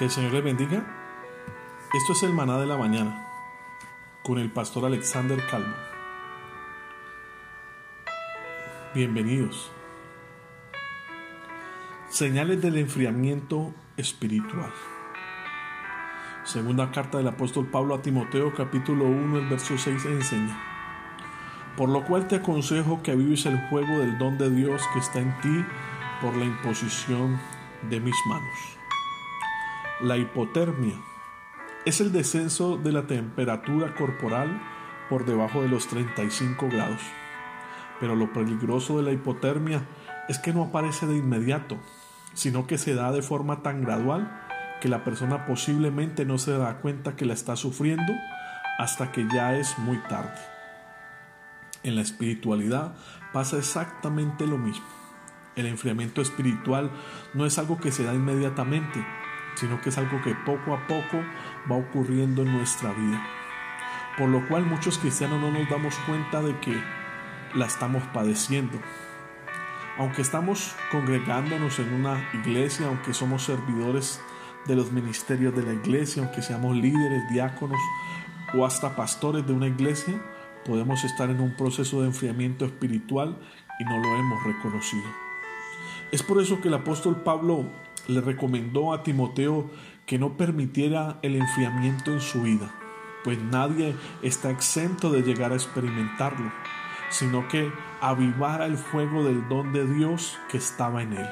Que el Señor les bendiga. Esto es el maná de la mañana con el pastor Alexander Calvo. Bienvenidos. Señales del enfriamiento espiritual. Segunda carta del apóstol Pablo a Timoteo capítulo 1, el verso 6 enseña. Por lo cual te aconsejo que avives el fuego del don de Dios que está en ti por la imposición de mis manos. La hipotermia es el descenso de la temperatura corporal por debajo de los 35 grados. Pero lo peligroso de la hipotermia es que no aparece de inmediato, sino que se da de forma tan gradual que la persona posiblemente no se da cuenta que la está sufriendo hasta que ya es muy tarde. En la espiritualidad pasa exactamente lo mismo. El enfriamiento espiritual no es algo que se da inmediatamente, sino que es algo que poco a poco va ocurriendo en nuestra vida. Por lo cual muchos cristianos no nos damos cuenta de que la estamos padeciendo. Aunque estamos congregándonos en una iglesia, aunque somos servidores de los ministerios de la iglesia, aunque seamos líderes, diáconos o hasta pastores de una iglesia, podemos estar en un proceso de enfriamiento espiritual y no lo hemos reconocido. Es por eso que el apóstol Pablo le recomendó a Timoteo que no permitiera el enfriamiento en su vida, pues nadie está exento de llegar a experimentarlo, sino que avivara el fuego del don de Dios que estaba en él.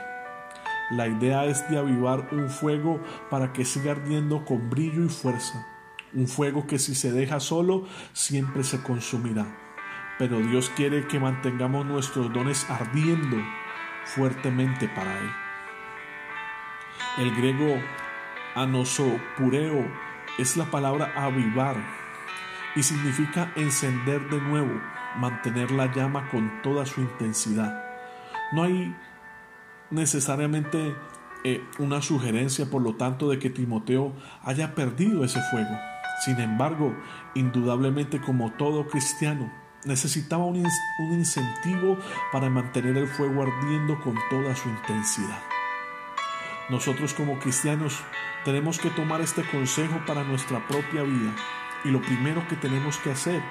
La idea es de avivar un fuego para que siga ardiendo con brillo y fuerza, un fuego que si se deja solo siempre se consumirá. Pero Dios quiere que mantengamos nuestros dones ardiendo fuertemente para Él. El griego anosopureo es la palabra avivar y significa encender de nuevo, mantener la llama con toda su intensidad. No hay necesariamente eh, una sugerencia, por lo tanto, de que Timoteo haya perdido ese fuego. Sin embargo, indudablemente como todo cristiano, necesitaba un, un incentivo para mantener el fuego ardiendo con toda su intensidad. Nosotros como cristianos tenemos que tomar este consejo para nuestra propia vida y lo primero que tenemos que hacer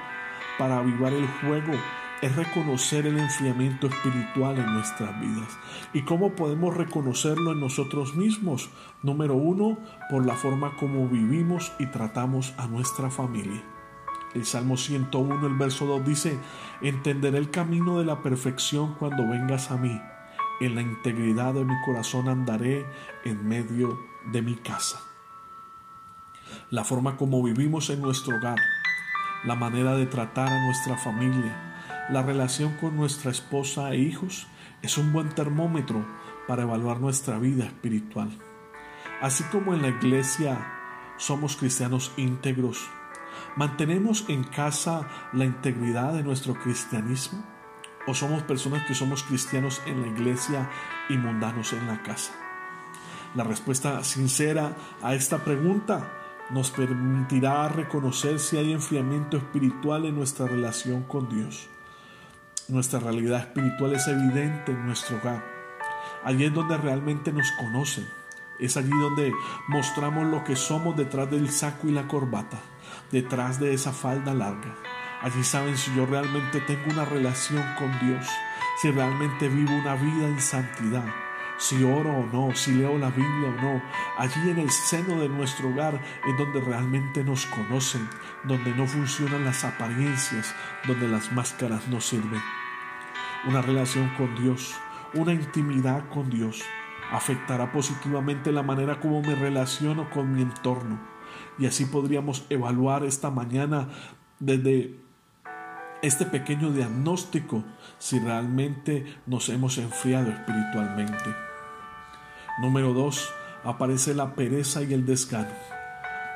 para avivar el fuego es reconocer el enfriamiento espiritual en nuestras vidas. ¿Y cómo podemos reconocerlo en nosotros mismos? Número uno, por la forma como vivimos y tratamos a nuestra familia. El Salmo 101, el verso 2 dice, entenderé el camino de la perfección cuando vengas a mí en la integridad de mi corazón andaré en medio de mi casa. La forma como vivimos en nuestro hogar, la manera de tratar a nuestra familia, la relación con nuestra esposa e hijos es un buen termómetro para evaluar nuestra vida espiritual. Así como en la iglesia somos cristianos íntegros, ¿mantenemos en casa la integridad de nuestro cristianismo? ¿O somos personas que somos cristianos en la iglesia y mundanos en la casa? La respuesta sincera a esta pregunta nos permitirá reconocer si hay enfriamiento espiritual en nuestra relación con Dios. Nuestra realidad espiritual es evidente en nuestro hogar. Allí es donde realmente nos conocen. Es allí donde mostramos lo que somos detrás del saco y la corbata, detrás de esa falda larga Allí saben si yo realmente tengo una relación con Dios, si realmente vivo una vida en santidad, si oro o no, si leo la Biblia o no. Allí en el seno de nuestro hogar es donde realmente nos conocen, donde no funcionan las apariencias, donde las máscaras no sirven. Una relación con Dios, una intimidad con Dios, afectará positivamente la manera como me relaciono con mi entorno. Y así podríamos evaluar esta mañana desde este pequeño diagnóstico si realmente nos hemos enfriado espiritualmente. Número 2. Aparece la pereza y el desgano.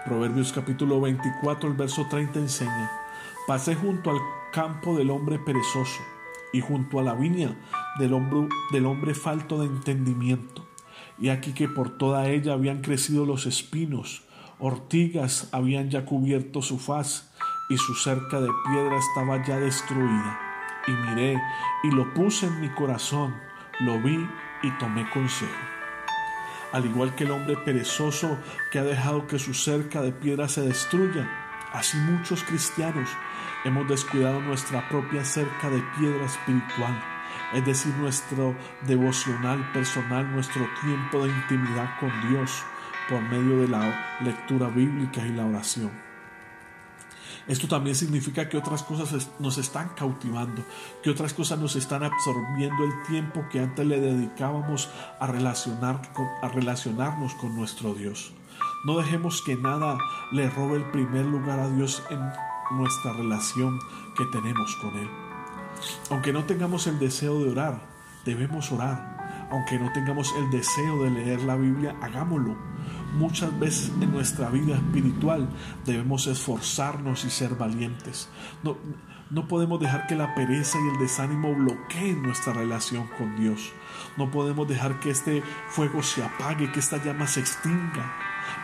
Proverbios capítulo 24, el verso 30 enseña, pasé junto al campo del hombre perezoso y junto a la viña del hombre, del hombre falto de entendimiento. Y aquí que por toda ella habían crecido los espinos, ortigas habían ya cubierto su faz y su cerca de piedra estaba ya destruida. Y miré y lo puse en mi corazón, lo vi y tomé consejo. Al igual que el hombre perezoso que ha dejado que su cerca de piedra se destruya, así muchos cristianos hemos descuidado nuestra propia cerca de piedra espiritual, es decir, nuestro devocional personal, nuestro tiempo de intimidad con Dios por medio de la lectura bíblica y la oración. Esto también significa que otras cosas nos están cautivando, que otras cosas nos están absorbiendo el tiempo que antes le dedicábamos a, relacionar, a relacionarnos con nuestro Dios. No dejemos que nada le robe el primer lugar a Dios en nuestra relación que tenemos con Él. Aunque no tengamos el deseo de orar, debemos orar. Aunque no tengamos el deseo de leer la Biblia, hagámoslo Muchas veces en nuestra vida espiritual debemos esforzarnos y ser valientes. No, no podemos dejar que la pereza y el desánimo bloqueen nuestra relación con Dios. No podemos dejar que este fuego se apague, que esta llama se extinga.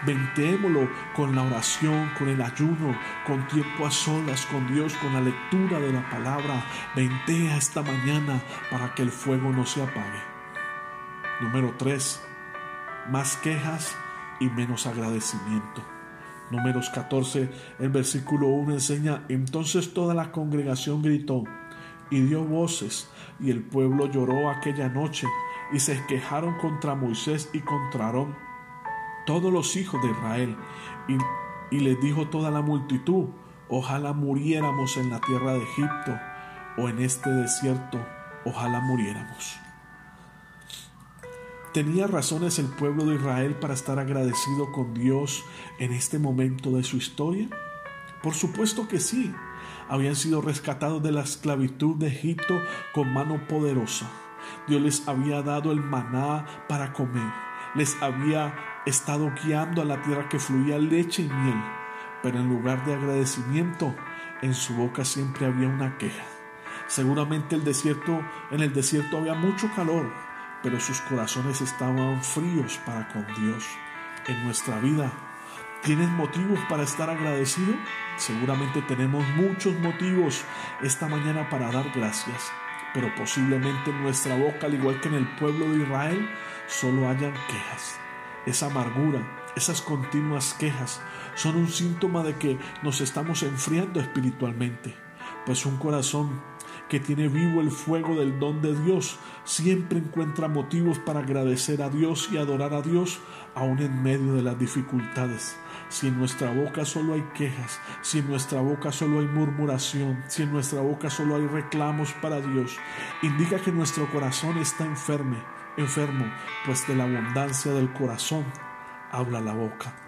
Ventémoslo con la oración, con el ayuno, con tiempo a solas con Dios, con la lectura de la palabra. Ventea esta mañana para que el fuego no se apague. Número 3. Más quejas y menos agradecimiento. Números 14, el versículo 1 enseña, entonces toda la congregación gritó y dio voces, y el pueblo lloró aquella noche, y se quejaron contra Moisés y contra Aarón, todos los hijos de Israel, y, y les dijo toda la multitud, ojalá muriéramos en la tierra de Egipto, o en este desierto, ojalá muriéramos. ¿Tenía razones el pueblo de Israel para estar agradecido con Dios en este momento de su historia? Por supuesto que sí. Habían sido rescatados de la esclavitud de Egipto con mano poderosa. Dios les había dado el maná para comer. Les había estado guiando a la tierra que fluía leche y miel. Pero en lugar de agradecimiento, en su boca siempre había una queja. Seguramente el desierto, en el desierto había mucho calor, pero sus corazones estaban fríos para con Dios. En nuestra vida, ¿tienes motivos para estar agradecido? Seguramente tenemos muchos motivos esta mañana para dar gracias, pero posiblemente en nuestra boca, al igual que en el pueblo de Israel, solo hayan quejas. Esa amargura, esas continuas quejas son un síntoma de que nos estamos enfriando espiritualmente, pues un corazón que tiene vivo el fuego del don de Dios, siempre encuentra motivos para agradecer a Dios y adorar a Dios, aun en medio de las dificultades. Si en nuestra boca solo hay quejas, si en nuestra boca solo hay murmuración, si en nuestra boca solo hay reclamos para Dios, indica que nuestro corazón está enfermo, enfermo, pues de la abundancia del corazón habla la boca.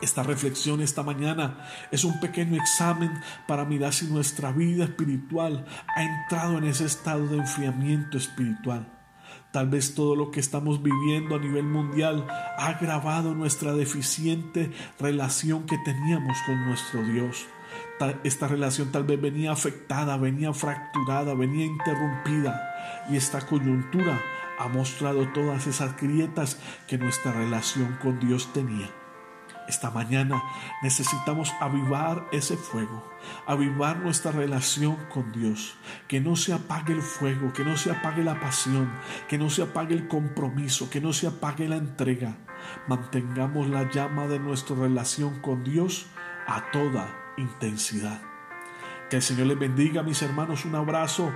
Esta reflexión esta mañana es un pequeño examen para mirar si nuestra vida espiritual ha entrado en ese estado de enfriamiento espiritual. Tal vez todo lo que estamos viviendo a nivel mundial ha agravado nuestra deficiente relación que teníamos con nuestro Dios. Esta relación tal vez venía afectada, venía fracturada, venía interrumpida y esta coyuntura ha mostrado todas esas grietas que nuestra relación con Dios tenía. Esta mañana necesitamos avivar ese fuego, avivar nuestra relación con Dios, que no se apague el fuego, que no se apague la pasión, que no se apague el compromiso, que no se apague la entrega. Mantengamos la llama de nuestra relación con Dios a toda intensidad. Que el Señor les bendiga, mis hermanos. Un abrazo